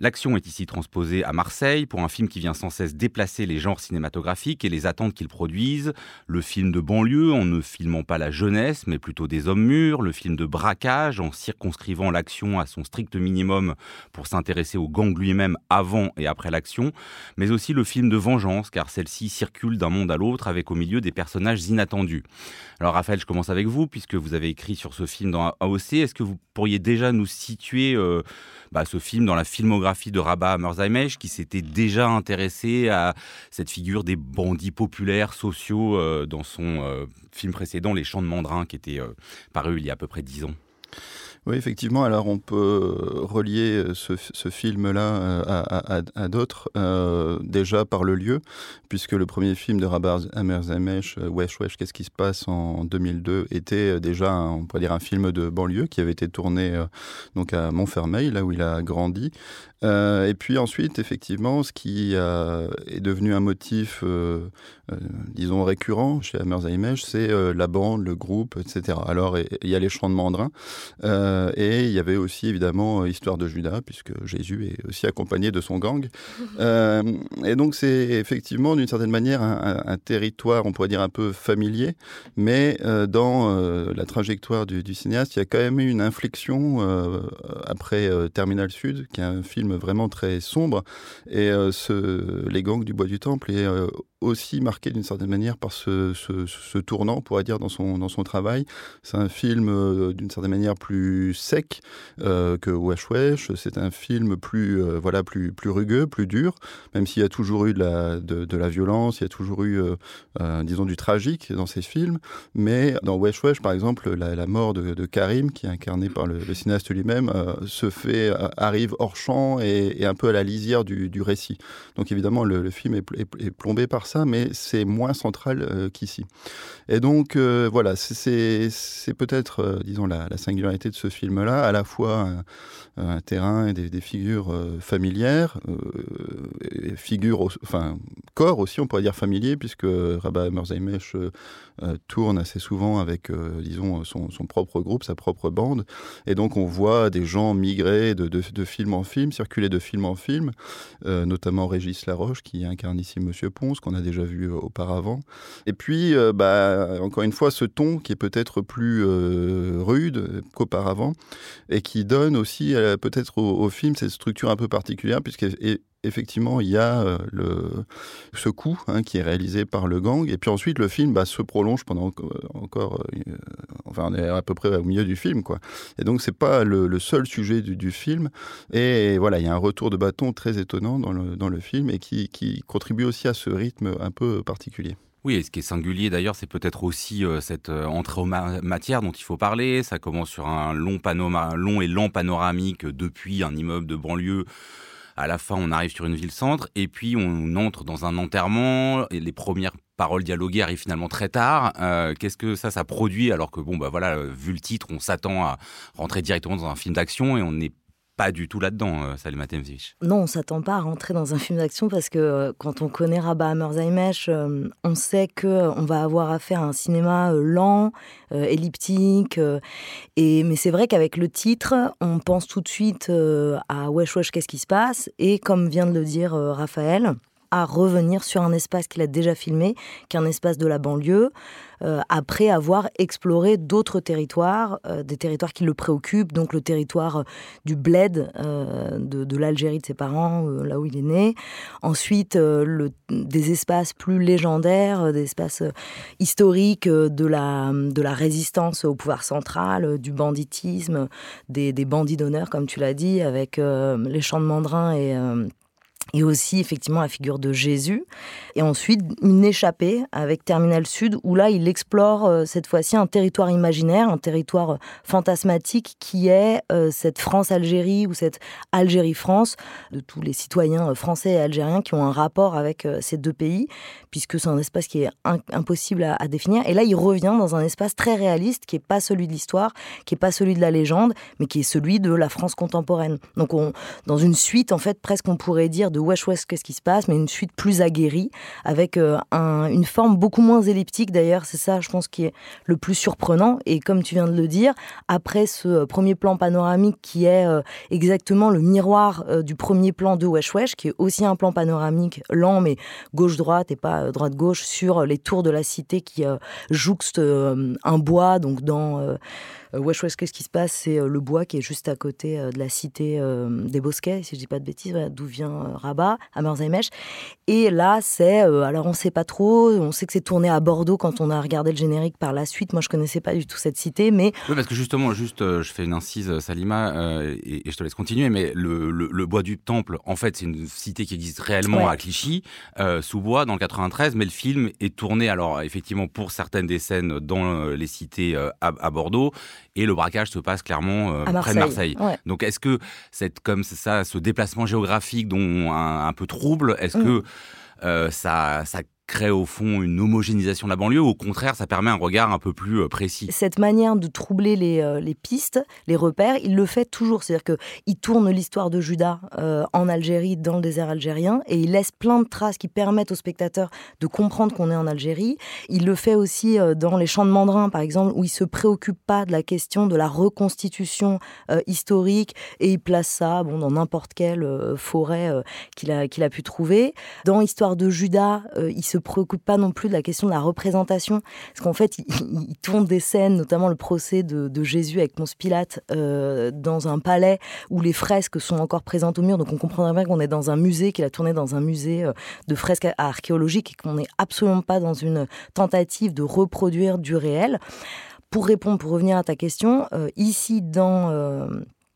L'action est ici transposée à Marseille pour un film qui vient sans cesse déplacer les genres cinématographiques et les attentes qu'ils produisent. Le film de banlieue en ne filmant pas la jeunesse mais plutôt des hommes mûrs. Le film de braquage en circonscrivant l'action à son strict minimum pour s'intéresser au gang lui-même avant et après l'action. Mais aussi le film de vengeance car celle-ci circule d'un monde à l'autre avec au milieu des personnages inattendus. Alors Raphaël, je commence avec vous puisque vous avez écrit sur ce film dans AOC. Est-ce que vous pourriez déjà nous situer euh, bah, ce film dans la filmographie de Rabat Merzaimesh, qui s'était déjà intéressé à cette figure des bandits populaires sociaux euh, dans son euh, film précédent, Les Chants de Mandrin, qui était euh, paru il y a à peu près dix ans. Oui, effectivement. Alors, on peut relier ce, film-là à, d'autres, déjà par le lieu, puisque le premier film de Rabat Amerzamesh, Wesh Wesh, qu'est-ce qui se passe en 2002, était déjà, on pourrait dire, un film de banlieue qui avait été tourné donc à Montfermeil, là où il a grandi. et puis ensuite, effectivement, ce qui est devenu un motif, disons, récurrent chez Amerzamesh, c'est la bande, le groupe, etc. Alors, il y a les chants de mandrin. Euh, et il y avait aussi évidemment euh, Histoire de Judas, puisque Jésus est aussi accompagné de son gang. Euh, et donc c'est effectivement d'une certaine manière un, territoire, on pourrait dire un peu familier, mais dans la trajectoire du, cinéaste, il y a quand même eu une inflexion après Terminal Sud, qui est un film vraiment très sombre. Et ce, Les gangs du Bois du Temple est aussi marqué d'une certaine manière par ce, ce, tournant, on pourrait dire, dans son, dans son travail. C'est un film d'une certaine manière plus sec euh, que Wesh Wesh. C'est un film plus, euh, voilà, plus, plus rugueux, plus dur, même s'il y a toujours eu de la, de, la violence, il y a toujours eu, euh, disons, du tragique dans ces films. Mais dans Wesh Wesh, par exemple, la, mort de, Karim, qui est incarné par le, cinéaste lui-même, se fait, arrive hors champ et, un peu à la lisière du, récit. Donc évidemment, le, film est, plombé par ça, mais c'est moins central qu'ici. Et donc, voilà, c'est peut-être, disons, la, la, singularité de ce film-là, à la fois un, terrain et des, figures euh, familières, euh, figures, enfin, corps aussi, on pourrait dire familier, puisque Rabat Merzaimesh euh, tourne assez souvent avec, disons, son, propre groupe, sa propre bande. Et donc, on voit des gens migrer de, de, film en film, circuler de film en film, notamment Régis Laroche, qui incarne ici Monsieur Ponce, qu'on a déjà vu auparavant. Et puis, bah, encore une fois, ce ton qui est peut-être plus rude qu'auparavant et qui donne aussi euh, peut-être au, film cette structure un peu particulière, puisque effectivement, il y a euh, le, ce coup hein, qui est réalisé par le gang, et puis ensuite le film bah, se prolonge pendant encore, euh, enfin on est à peu près au milieu du film, quoi. Et donc c'est pas le, seul sujet du, film, et voilà, il y a un retour de bâton très étonnant dans le, dans le film et qui, contribue aussi à ce rythme un peu particulier. Oui, et ce qui est singulier d'ailleurs, c'est peut-être aussi euh, cette euh, entrée en matière dont il faut parler. Ça commence sur un long, long et lent panoramique depuis un immeuble de banlieue. À la fin, on arrive sur une ville-centre et puis on entre dans un enterrement et les premières paroles dialoguées arrivent finalement très tard. Euh, qu'est-ce que ça, ça produit alors que bon, bah voilà, vu le titre, on s'attend à rentrer directement dans un film d'action et on n'est pas du tout là-dedans, euh, Salima Temzich. Non, on s'attend pas à rentrer dans un film d'action parce que euh, quand on connaît Rabat Hammerzaimesh, euh, on sait que on va avoir affaire à un cinéma lent, elliptique. et mais c'est vrai qu'avec le titre, on pense tout de suite à Wesh Wesh, qu'est-ce qui se passe? Et comme vient de le dire Raphaël, à revenir sur un espace qu'il a déjà filmé, qui est un espace de la banlieue, euh, après avoir exploré d'autres territoires, euh, des territoires qui le préoccupent, donc le territoire euh, du bled de, l'Algérie de ses parents, là où il est né. Ensuite, des espaces plus légendaires, des espaces historiques de la, de la résistance au pouvoir central, du banditisme, des, des bandits d'honneur, comme tu l'as dit, avec les champs de mandrin et et aussi effectivement la figure de Jésus. Et ensuite, une échappée avec Terminal Sud, où là, il explore euh, cette fois-ci un territoire imaginaire, un territoire euh, fantasmatique qui est euh, cette France-Algérie ou cette Algérie-France, de tous les citoyens français et algériens qui ont un rapport avec ces deux pays, puisque c'est un espace qui est impossible à, définir. Et là, il revient dans un espace très réaliste, qui n'est pas celui de l'histoire, qui n'est pas celui de la légende, mais qui est celui de la France contemporaine. Donc, on, dans une suite, en fait, presque on pourrait dire de Wesh Wesh, qu'est-ce qui se passe, mais une suite plus aguerrie, avec une forme beaucoup moins elliptique d'ailleurs, c'est ça je pense qui est le plus surprenant, et comme tu viens de le dire, après ce premier plan panoramique qui est exactement le miroir du premier plan de Wesh Wesh, qui est aussi un plan panoramique lent mais gauche-droite et pas droite-gauche sur les tours de la cité qui jouxte un bois, donc dans euh, Wesh Wesh, qu'est-ce qui se passe? C'est euh, le bois qui est juste à côté euh, de la cité des Bosquets, si je dis pas de bêtises, d'où vient Rabat, à Merzheimech. Et là, c'est, alors on sait pas trop, on sait que c'est tourné à Bordeaux quand on a regardé le générique par la suite. Moi, je connaissais pas du tout cette cité, mais... Oui, parce que justement, juste, je fais une incise, Salima, et, je te laisse continuer, mais le, bois du Temple, en fait, c'est une cité qui existe réellement à Clichy, sous bois, dans le 93, mais le film est tourné, alors effectivement, pour certaines des scènes dans les cités à Bordeaux, et le braquage se passe clairement euh, près de Marseille. Donc est-ce que cette comme ça, ce déplacement géographique dont un, peu trouble, est-ce mm. que euh, ça, ça crée au fond une homogénéisation de la banlieue au contraire ça permet un regard un peu plus euh, précis? Cette manière de troubler les, euh, les pistes, les repères, il le fait toujours. C'est-à-dire qu'il tourne l'histoire de Judas euh, en Algérie, dans le désert algérien, et il laisse plein de traces qui permettent aux spectateurs de comprendre qu'on est en Algérie. Il le fait aussi dans Les Champs de Mandrin, par exemple, où il se préoccupe pas de la question de la reconstitution historique et il place ça bon, dans n'importe quelle forêt qu'il a, qu'il a pu trouver. Dans Histoire de Judas, il se se préoccupe pas non plus de la question de la représentation, parce qu'en fait, il, tourne des scènes, notamment le procès de, Jésus avec Ponce Pilate, euh, dans un palais où les fresques sont encore présentes au mur, donc on comprendrait bien qu'on est dans un musée, qu'il a tourné dans un musée euh, de fresques archéologiques et qu'on n'est absolument pas dans une tentative de reproduire du réel. Pour répondre, pour revenir à ta question, euh, ici dans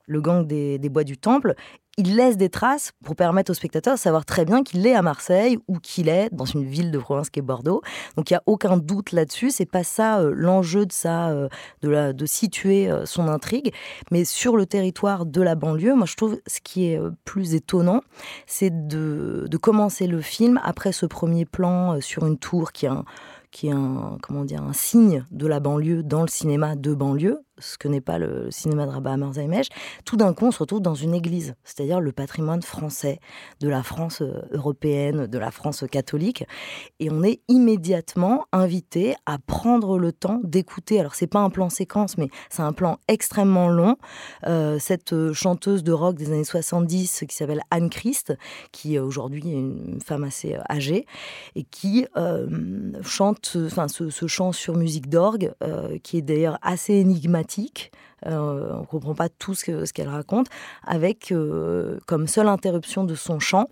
le gang des, des, bois du temple, il laisse des traces pour permettre aux spectateurs de savoir très bien qu'il est à Marseille ou qu'il est dans une ville de province qui est Bordeaux. Donc il n'y a aucun doute là-dessus. C'est pas ça euh, l'enjeu de ça, euh, de, situer euh, son intrigue. Mais sur le territoire de la banlieue, moi je trouve ce qui est plus étonnant, c'est de, commencer le film après ce premier plan sur une tour qui est qui est un, comment dire, un signe de la banlieue dans le cinéma de banlieue, ce que n'est pas le cinéma de Rabat Merzheimech, tout d'un coup on se retrouve dans une église, c'est-à-dire le patrimoine français, de la France euh, européenne, de la France catholique, et on est immédiatement invité à prendre le temps d'écouter. Alors c'est pas un plan séquence, mais c'est un plan extrêmement long. Euh, cette euh, chanteuse de rock des années 70 qui s'appelle Anne Christ, qui aujourd'hui est une femme assez âgée et qui chante, ce, chant sur musique d'orgue, qui est d'ailleurs assez énigmatique euh, on ne comprend pas tout ce qu'elle raconte, avec euh, comme seule interruption de son chant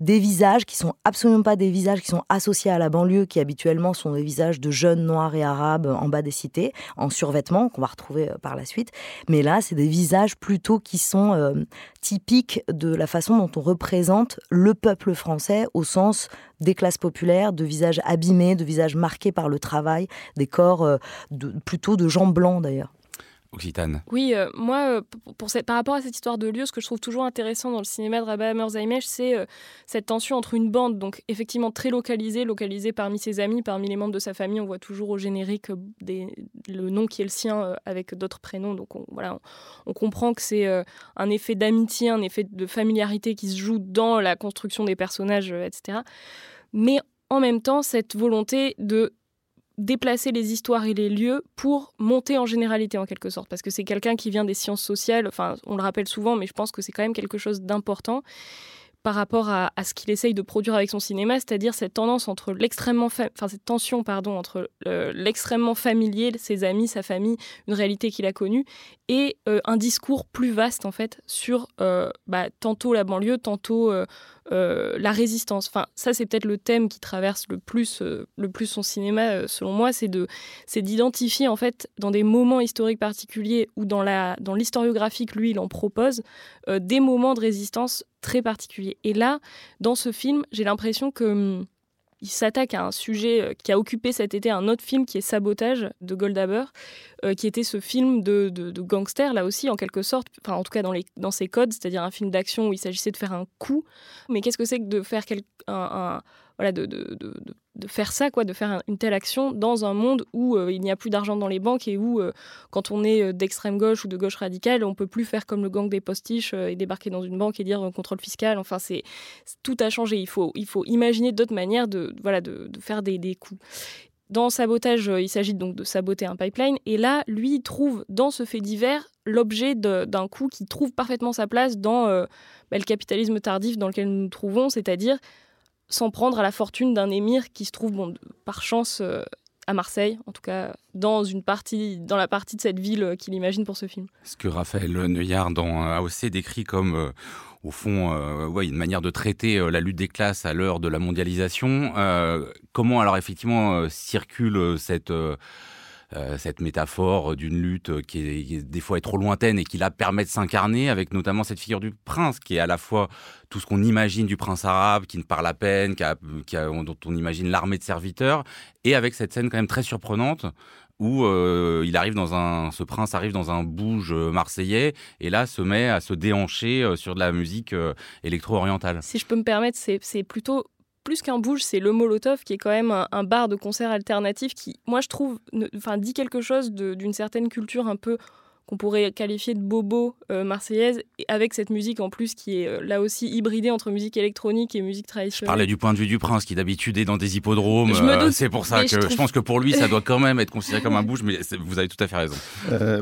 des visages qui sont absolument pas des visages qui sont associés à la banlieue, qui habituellement sont des visages de jeunes noirs et arabes en bas des cités, en survêtement, qu'on va retrouver euh, par la suite. Mais là, c'est des visages plutôt qui sont typiques de la façon dont on représente le peuple français au sens des classes populaires, de visages abîmés, de visages marqués par le travail, des corps plutôt de gens blancs d'ailleurs. Oui, euh, moi, euh, pour, par rapport à cette histoire de lieu, ce que je trouve toujours intéressant dans le cinéma de Rabat Merzheimech, c'est euh, cette tension entre une bande, donc effectivement très localisée, localisée parmi ses amis, parmi les membres de sa famille. On voit toujours au générique le nom qui est le sien avec d'autres prénoms. Donc on, voilà, on, comprend que c'est un effet d'amitié, un effet de familiarité qui se joue dans la construction des personnages, etc. Mais en même temps, cette volonté de déplacer les histoires et les lieux pour monter en généralité en quelque sorte. Parce que c'est quelqu'un qui vient des sciences sociales enfin on le rappelle souvent mais je pense que c'est quand même quelque chose d'important par rapport à, ce qu'il essaye de produire avec son cinéma, c'est-à-dire cette tendance entre l'extrêmement, enfin cette tension pardon entre l'extrêmement familier, ses amis, sa famille, une réalité qu'il a connue, et euh, un discours plus vaste en fait sur euh, bah, tantôt la banlieue, tantôt euh, euh, la résistance. Enfin, ça, c'est peut-être le thème qui traverse le plus, euh, le plus son cinéma, euh, selon moi, c'est de, c'est d'identifier en fait dans des moments historiques particuliers ou dans la, dans l'historiographique, lui, il en propose des moments de résistance très particuliers. Et là, dans ce film, j'ai l'impression que hum, il s'attaque à un sujet euh, qui a occupé cet été un autre film qui est Sabotage de Goldaber, euh, qui était ce film de, gangster, là aussi, en quelque sorte, enfin, en tout cas dans ses codes, c'est-à-dire un film d'action où il s'agissait de faire un coup. Mais qu'est-ce que c'est que de faire un, voilà, de, de, de, faire ça, quoi, de faire une telle action dans un monde où il n'y a plus d'argent dans les banques et où, quand on est d'extrême gauche ou de gauche radicale, on peut plus faire comme le gang des postiches et débarquer dans une banque et dire contrôle fiscal. Enfin, c'est tout a changé. Il faut, il faut imaginer d'autres manières de, voilà, de, faire des, des coups. Dans sabotage, il s'agit donc de saboter un pipeline. Et là, lui, trouve dans ce fait divers l'objet d'un coup qui trouve parfaitement sa place dans bah, le capitalisme tardif dans lequel nous nous trouvons, c'est-à-dire s'en prendre à la fortune d'un émir qui se trouve, bon, par chance, euh, à Marseille, en tout cas dans une partie, dans la partie de cette ville euh, qu'il imagine pour ce film. Ce que Raphaël Neuillard dans AOC décrit comme euh, au fond, ouais, une manière de traiter la lutte des classes à l'heure de la mondialisation. comment alors effectivement circule cette euh, cette métaphore d'une lutte qui, est, des fois est trop lointaine et qui là permet de s'incarner avec notamment cette figure du prince qui est à la fois tout ce qu'on imagine du prince arabe qui ne parle à peine, dont on imagine l'armée de serviteurs et avec cette scène quand même très surprenante où euh, il arrive dans un, ce prince arrive dans un bouge marseillais et là se met à se déhancher euh, sur de la musique électro-orientale. Si je peux me permettre, c'est plutôt plus qu'un bouge, c'est le Molotov qui est quand même un, bar de concert alternatif qui, moi, je trouve, dit quelque chose d'une certaine culture un peu qu'on pourrait qualifier de bobo euh, marseillaise, avec cette musique en plus qui est euh, là aussi hybridée entre musique électronique et musique traditionnelle. Je parlais du point de vue du prince qui d'habitude est dans des hippodromes. Euh, c'est pour ça que je, pense que pour lui ça doit quand même être considéré comme un bouge, mais vous avez tout à fait raison.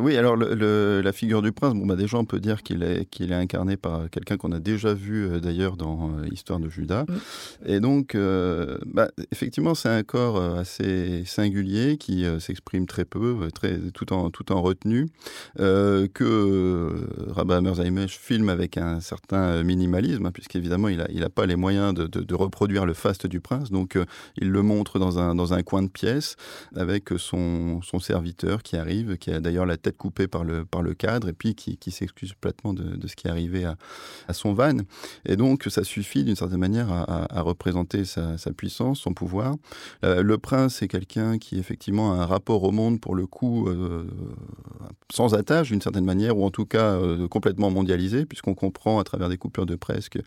oui, alors la figure du prince, bon bah déjà on peut dire qu'il est qu'il est incarné par quelqu'un qu'on a déjà vu d'ailleurs dans Histoire de Judas, mm. et donc bah, effectivement c'est un corps assez singulier qui s'exprime très peu, très tout en tout en retenue. Euh, que euh, Rabat Hammerzaimesh filme avec un certain minimalisme, hein, puisqu'évidemment il n'a pas les moyens de, reproduire le faste du prince, donc euh, il le montre dans un, coin de pièce avec son, serviteur qui arrive, qui a d'ailleurs la tête coupée par le, cadre, et puis qui, s'excuse platement de, ce qui est arrivé à, son van. Et donc ça suffit d'une certaine manière à, représenter sa, puissance, son pouvoir. le prince est quelqu'un qui effectivement a un rapport au monde pour le coup sans d'une certaine manière, ou en tout cas euh, complètement mondialisé, puisqu'on comprend à travers des coupures de presse que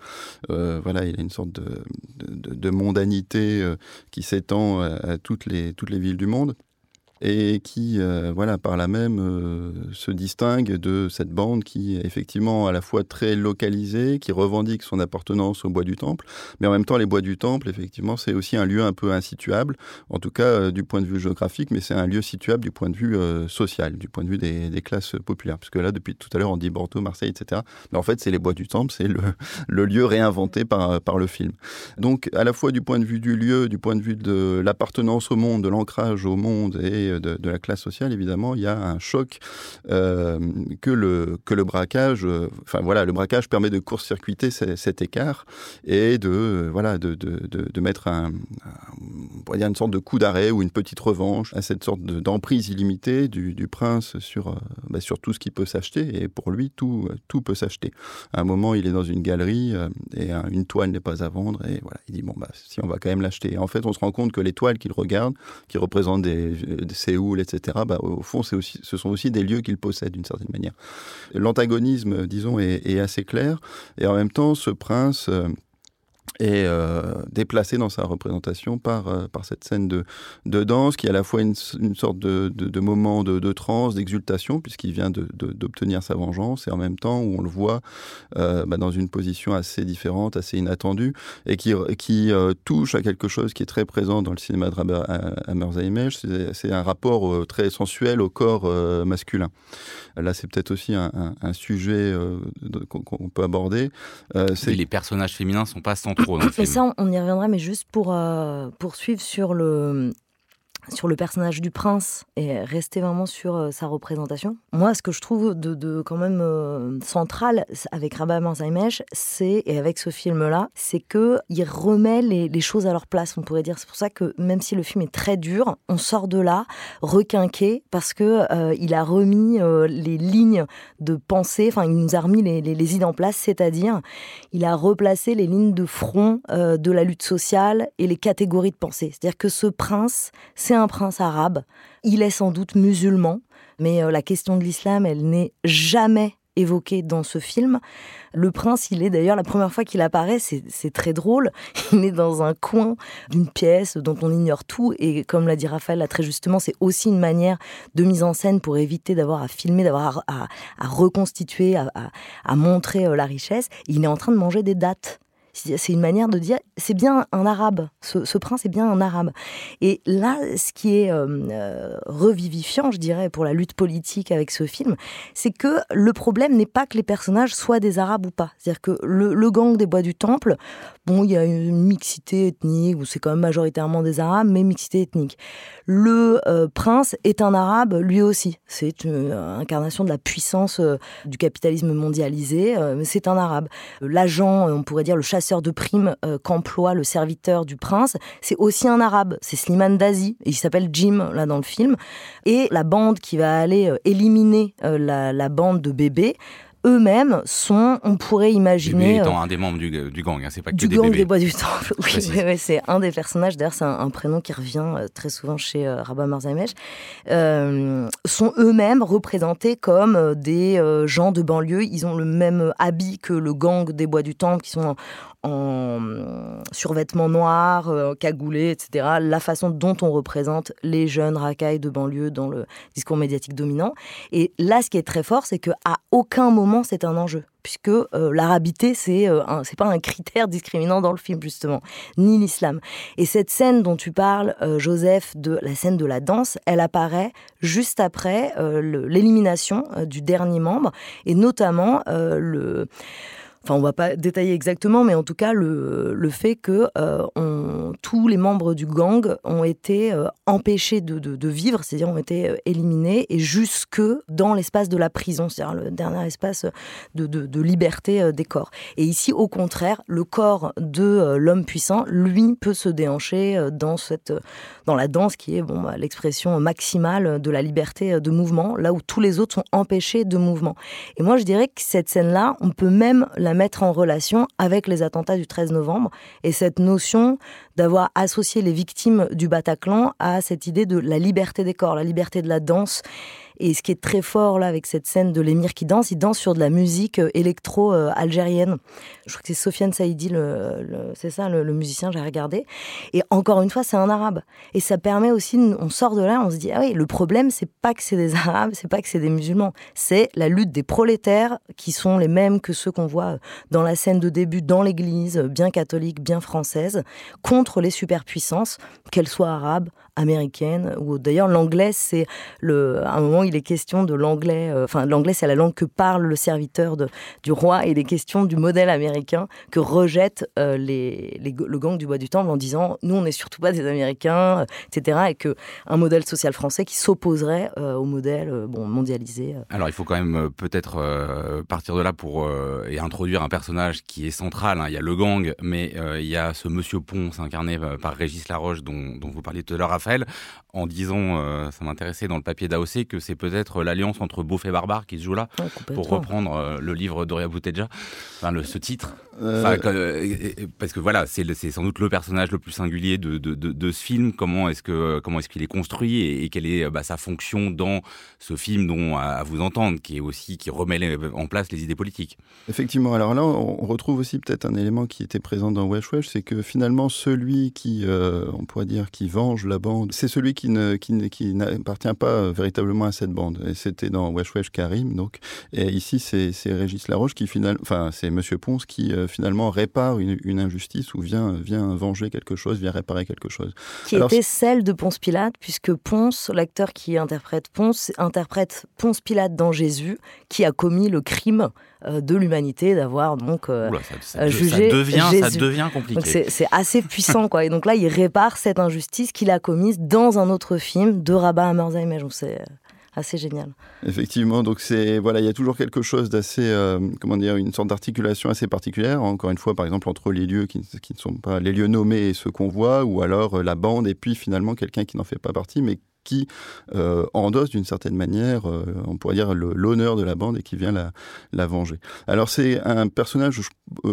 euh, voilà, il a une sorte de, de, mondanité euh, qui s'étend à, toutes les villes du monde et qui, euh, voilà, par là même, euh, se distingue de cette bande qui est effectivement à la fois très localisée, qui revendique son appartenance au bois du Temple, mais en même temps, les bois du Temple, effectivement, c'est aussi un lieu un peu insituable, en tout cas euh, du point de vue géographique, mais c'est un lieu situable du point de vue social, du point de vue des, classes populaires. Parce que là, depuis tout à l'heure, on dit Bordeaux, Marseille, etc. Mais en fait, c'est les bois du Temple, c'est le, le, lieu réinventé par, par le film. Donc, à la fois du point de vue du lieu, du point de vue de l'appartenance au monde, de l'ancrage au monde et de, la classe sociale, évidemment, il y a un choc euh, que, le, que le braquage, euh, enfin voilà, le braquage permet de court-circuiter cet écart et de, voilà, de, de, de mettre un, un, une sorte de coup d'arrêt ou une petite revanche à cette sorte d'emprise illimitée du, du, prince sur, euh, bah, sur tout ce qui peut s'acheter. Et pour lui, tout, tout peut s'acheter. À un moment, il est dans une galerie et une toile n'est pas à vendre. Et voilà, il dit, bon, bah, si on va quand même l'acheter. En fait, on se rend compte que les toiles qu'il regarde, qui représentent des Séoul, etc., bah, au fond, ce sont aussi des lieux qu'il possède d'une certaine manière. L'antagonisme, disons, est, est, assez clair. Et en même temps, ce prince est euh, déplacé dans sa représentation par, euh, par cette scène de, de danse qui est à la fois une, une sorte de, de, moment de, de transe, d'exultation, puisqu'il vient d'obtenir sa vengeance, et en même temps où on le voit euh, bah, dans une position assez différente, assez inattendue, et qui, qui euh, touche à quelque chose qui est très présent dans le cinéma de c'est un rapport très sensuel au corps masculin. Là, c'est peut-être aussi un, sujet qu'on peut aborder. les personnages féminins sont pas centraux mais ça, on y reviendra, mais juste pour euh, poursuivre sur le, sur le personnage du prince et rester vraiment sur euh, sa représentation. Moi, ce que je trouve de, quand même euh, central avec Rabat Marzaimesh, c'est et avec ce film-là, c'est que il remet les, choses à leur place. On pourrait dire. C'est pour ça que même si le film est très dur, on sort de là requinqué parce que euh, il a remis les lignes de pensée. Enfin, il nous a remis les, les idées en place, c'est-à-dire il a replacé les lignes de front de la lutte sociale et les catégories de pensée. C'est-à-dire que ce prince, c'est un prince arabe. Il est sans doute musulman, mais euh, la question de l'islam, elle n'est jamais évoqué dans ce film. Le prince, il est d'ailleurs, la première fois qu'il apparaît, c'est très drôle. Il est dans un coin d'une pièce dont on ignore tout. Et comme l'a dit Raphaël là, très justement, c'est aussi une manière de mise en scène pour éviter d'avoir à filmer, d'avoir à, reconstituer, à, à, montrer euh, la richesse. Il est en train de manger des dates. C'est une manière de dire, c'est bien un arabe, ce, prince est bien un arabe. Et là, ce qui est euh, euh, revivifiant, je dirais, pour la lutte politique avec ce film, c'est que le problème n'est pas que les personnages soient des arabes ou pas. C'est-à-dire que le, gang des bois du temple, bon, il y a une mixité ethnique, où c'est quand même majoritairement des arabes, mais mixité ethnique. Le euh, prince est un arabe, lui aussi. C'est une incarnation de la puissance du capitalisme mondialisé, mais c'est un arabe. L'agent, on pourrait dire le chasseur de primes euh, qu'emploie le serviteur du prince, c'est aussi un arabe, c'est Slimane Dazi, il s'appelle Jim là dans le film. Et la bande qui va aller euh, éliminer euh, la bande de bébés, eux-mêmes sont, on pourrait imaginer. étant un des membres du, gang, hein, c'est pas que du des gang des bois du temple. Oui, c'est un des personnages. D'ailleurs, c'est un, prénom qui revient très souvent chez euh, Rabat Euh, sont eux-mêmes représentés comme des gens de banlieue. Ils ont le même habit que le gang des bois du temple, qui sont en survêtements noirs, euh, cagoulés, etc. La façon dont on représente les jeunes racailles de banlieue dans le discours médiatique dominant. Et là, ce qui est très fort, c'est qu'à aucun moment c'est un enjeu puisque euh, l'arabité c'est euh, pas un critère discriminant dans le film justement, ni l'islam. Et cette scène dont tu parles, Joseph, de la scène de la danse, elle apparaît juste après l'élimination du dernier membre et notamment le enfin on va pas détailler exactement, mais en tout cas le, le fait que euh, tous les membres du gang ont été euh, empêchés de, de, vivre, c'est-à-dire ont été euh, éliminés et jusque dans l'espace de la prison, c'est-à-dire le dernier espace de, de, liberté des corps. Et ici, au contraire, le corps de l'homme puissant, lui, peut se déhancher dans cette, dans la danse qui est bon, bah, l'expression maximale de la liberté de mouvement, là où tous les autres sont empêchés de mouvement. Et moi, je dirais que cette scène-là, on peut même la mettre en relation avec les attentats du 13 novembre et cette notion d'avoir associé les victimes du Bataclan à cette idée de la liberté des corps, la liberté de la danse et ce qui est très fort là avec cette scène de l'émir qui danse, il danse sur de la musique euh, électro-algérienne. Euh, Je crois que c'est Sofiane Saïdi, le, c'est ça, le, musicien, j'ai regardé. Et encore une fois, c'est un arabe. Et ça permet aussi, on sort de là, on se dit, ah oui, le problème, c'est pas que c'est des arabes, c'est pas que c'est des musulmans, c'est la lutte des prolétaires qui sont les mêmes que ceux qu'on voit dans la scène de début dans l'église, bien catholique, bien française, contre les superpuissances, qu'elles soient arabes, américaines, ou d'ailleurs l'anglais, c'est le, à un moment, il est question de l'anglais. Euh, enfin, l'anglais, c'est la langue que parle le serviteur de, du roi, il est question du modèle américain que rejette euh, les, le gang du bois du temple en disant nous, on n'est surtout pas des Américains, euh, etc. Et que un modèle social français qui s'opposerait au modèle bon mondialisé. Alors, il faut quand même peut-être partir de là pour et introduire un personnage qui est central. Hein. Il y a le gang, mais il y a ce Monsieur Ponce incarné par Régis Laroche dont, dont vous parliez tout à l'heure, Raphaël, en disant, ça m'intéressait dans le papier d'AOC, que c'est peut-être l'alliance entre beauf et barbare qui se joue là, pour reprendre euh, le livre d'Oria Bouteja, enfin, le, ce titre. Euh, euh, parce que voilà, c'est sans doute le personnage le plus singulier de, de, de, ce film. Comment est-ce que comment est-ce qu'il est construit et, quelle est bah, sa fonction dans ce film dont à, vous entendre, qui est aussi qui remet en place les idées politiques. Effectivement. Alors là, on retrouve aussi peut-être un élément qui était présent dans Wesh Wesh, c'est que finalement celui qui, on pourrait dire, qui venge la bande, c'est celui qui ne qui, qui n'appartient pas véritablement à cette bande. Et c'était dans Wesh Wesh Karim, donc. Et ici, c'est Régis Laroche qui finalement, enfin, c'est Monsieur Ponce qui euh, finalement répare une, injustice ou vient, vient venger quelque chose, vient réparer quelque chose. Qui était celle de Ponce Pilate, puisque Ponce, l'acteur qui interprète Ponce, interprète Ponce Pilate dans Jésus, qui a commis le crime euh, de l'humanité d'avoir donc euh, jugé ça devient, Jésus. Ça devient compliqué. C'est assez puissant quoi. Et donc là, il répare cette injustice qu'il a commise dans un autre film de Rabat à Merzheim. Assez génial. Effectivement, donc c'est voilà, il y a toujours quelque chose d'assez, euh, comment dire, une sorte d'articulation assez particulière. Encore une fois, par exemple entre les lieux qui, qui ne sont pas les lieux nommés et ceux qu'on voit, ou alors euh, la bande et puis finalement quelqu'un qui n'en fait pas partie, mais qui endosse d'une certaine manière, on pourrait dire, l'honneur de la bande et qui vient la, la venger. Alors c'est un personnage, je,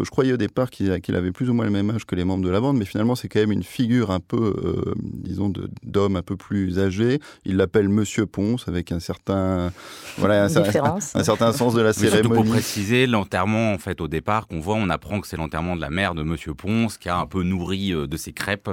je croyais au départ qu'il avait plus ou moins le même âge que les membres de la bande, mais finalement c'est quand même une figure un peu, disons, d'homme un peu plus âgé. Il l'appelle Monsieur Ponce avec un certain, voilà, un, certain sens de la cérémonie. pour préciser, l'enterrement en fait au départ qu'on voit, on apprend que c'est l'enterrement de la mère de Monsieur Ponce qui a un peu nourri de ses crêpes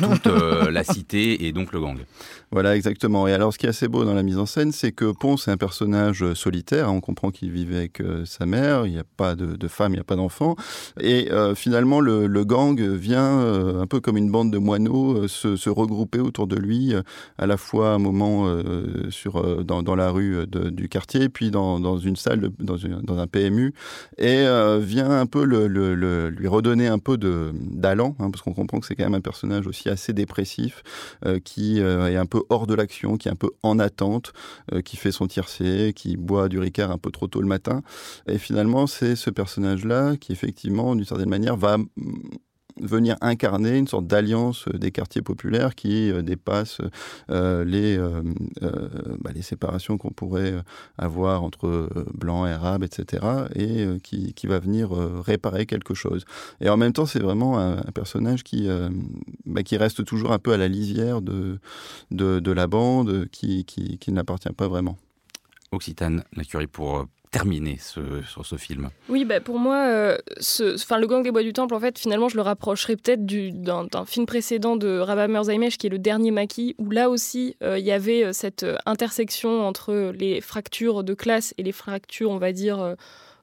toute la cité et donc le gang. Voilà, exactement. Et alors, ce qui est assez beau dans la mise en scène, c'est que Ponce est un personnage euh, solitaire. On comprend qu'il vivait avec euh, sa mère. Il n'y a pas de, femme, il n'y a pas d'enfant. Et euh, finalement, le, gang vient, un peu comme une bande de moineaux, se, regrouper autour de lui, à la fois un moment sur, dans, la rue du quartier, puis dans, une salle, dans, un PMU, et vient un peu lui redonner un peu d'allant, hein, parce qu'on comprend que c'est quand même un personnage aussi assez dépressif, qui est un peu hors de l'action, qui est un peu en attente, euh, qui fait son tiercé, qui boit du Ricard un peu trop tôt le matin. Et finalement, c'est ce personnage-là qui, effectivement, d'une certaine manière, va venir incarner une sorte d'alliance des quartiers populaires qui euh, dépasse euh, les, euh, bah, les séparations qu'on pourrait avoir entre blancs arabes, etc., et qui, qui, va venir réparer quelque chose. Et en même temps, c'est vraiment un, personnage qui, bah, qui reste toujours un peu à la lisière de, de, de la bande, qui, qui, qui n'appartient pas vraiment. Occitane, la curie pour terminé sur ce film. Oui, bah pour moi, euh, ce, le Gang des Bois du Temple, en fait, finalement, je le rapprocherais peut-être d'un film précédent de Rabah Merzaimesh, qui est le dernier maquis, où là aussi, euh, il y avait euh, cette intersection entre les fractures de classe et les fractures, on va dire,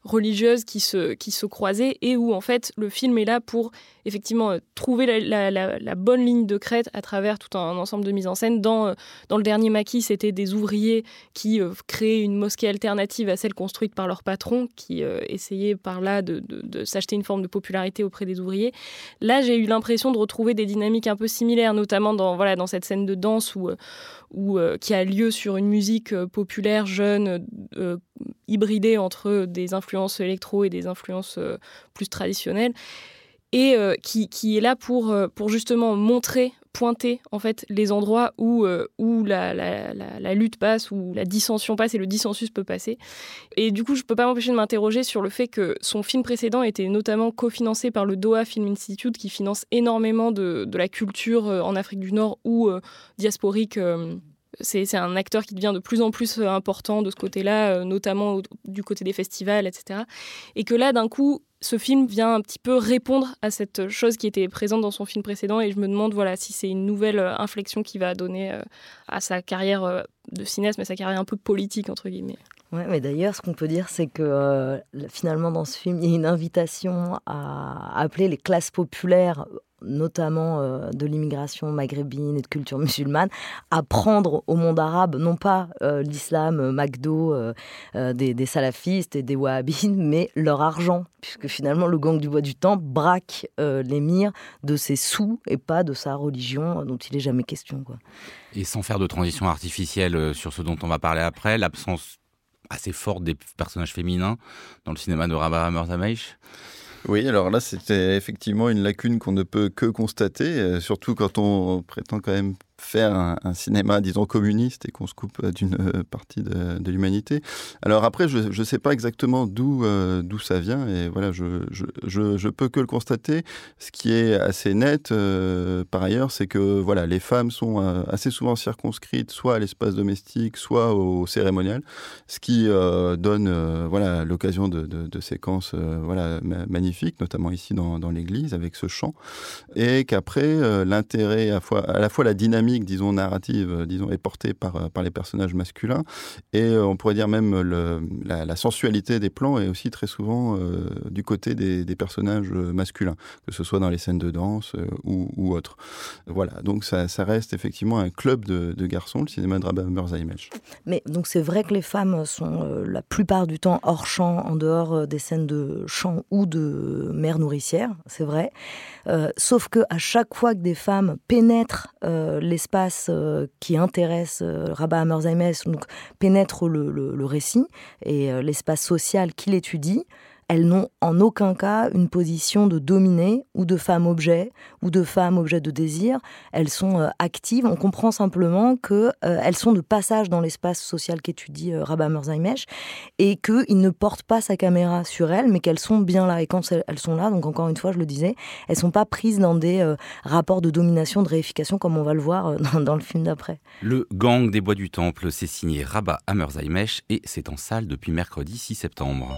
religieuses qui se, qui se croisaient et où en fait le film est là pour effectivement euh, trouver la, bonne ligne de crête à travers tout un, ensemble de mises en scène. Dans, euh, dans le dernier maquis, c'était des ouvriers qui euh, créaient une mosquée alternative à celle construite par leur patron, qui essayaient par là de, de, s'acheter une forme de popularité auprès des ouvriers. Là, j'ai eu l'impression de retrouver des dynamiques un peu similaires, notamment dans, voilà, dans cette scène de danse où, où, qui a lieu sur une musique populaire, jeune, hybridée entre des influences électro et des influences plus traditionnelles et euh, qui, qui, est là pour, euh, pour justement montrer, pointer en fait les endroits où, euh, où la, lutte passe, où la dissension passe et le dissensus peut passer. Et du coup, je ne peux pas m'empêcher de m'interroger sur le fait que son film précédent était notamment cofinancé par le Doha Film Institute qui finance énormément de, de la culture en Afrique du Nord ou diasporique c'est un acteur qui devient de plus en plus important de ce côté-là, notamment du côté des festivals, etc. Et que là, d'un coup, ce film vient un petit peu répondre à cette chose qui était présente dans son film précédent et je me demande voilà si c'est une nouvelle euh, inflexion qui va donner euh, à sa carrière euh, de cinéaste mais sa carrière un peu politique entre guillemets. Ouais, mais d'ailleurs, ce qu'on peut dire, c'est que finalement, dans ce film, il y a une invitation à appeler les classes populaires notamment euh, de l'immigration maghrébine et de culture musulmane, à prendre au monde arabe, non pas euh, l'islam euh, McDo des, salafistes et des wahhabines, mais leur argent, puisque finalement le gang du bois du temps braque l'émir de ses sous et pas de sa religion dont il n'est jamais question. Et sans faire de transition artificielle sur ce dont on va parler après, l'absence assez forte des personnages féminins dans le cinéma de Rabah Murzameich oui, alors là, c'était effectivement une lacune qu'on ne peut que constater, euh, surtout quand on prétend quand même faire un, cinéma, disons, communiste et qu'on se coupe d'une euh, partie de, l'humanité. Alors après, je ne sais pas exactement d'où euh, d'où ça vient et voilà, je, je, je, peux que le constater. Ce qui est assez net, euh, par ailleurs, c'est que voilà, les femmes sont assez souvent circonscrites soit à l'espace domestique, soit au cérémonial, ce qui donne voilà l'occasion de, séquences voilà magnifiques, notamment ici dans, dans l'église avec ce chant, et qu'après l'intérêt à, à la fois la dynamique disons, narrative, euh, disons, est portée par, euh, par les personnages masculins. Et euh, on pourrait dire même la, sensualité des plans est aussi très souvent du côté des, personnages masculins, que ce soit dans les scènes de danse ou, ou autres. Voilà, donc ça, reste effectivement un club de, garçons, le cinéma de Rabah Image. Mais donc c'est vrai que les femmes sont la plupart du temps hors champ, en dehors des scènes de chant ou de mère nourricière, c'est vrai. sauf que à chaque fois que des femmes pénètrent les espace euh, qui intéresse euh, Rabat Hammerzheimer, donc pénètre le, récit et euh, l'espace social qu'il étudie, elles n'ont en aucun cas une position de dominée ou de femme objet ou de femme objet de désir. Elles sont euh, actives. On comprend simplement qu'elles euh, sont de passage dans l'espace social qu'étudie euh, Merzaimesh et qu'il ne porte pas sa caméra sur elles, mais qu'elles sont bien là. Et quand elles sont là, donc encore une fois, je le disais, elles sont pas prises dans des rapports de domination, de réification, comme on va le voir dans, le film d'après. Le Gang des Bois du Temple, c'est signé Rabat Merzaimesh et c'est en salle depuis mercredi 6 septembre.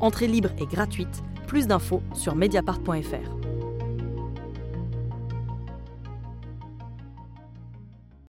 Entrée libre et gratuite. Plus d'infos sur mediapart.fr.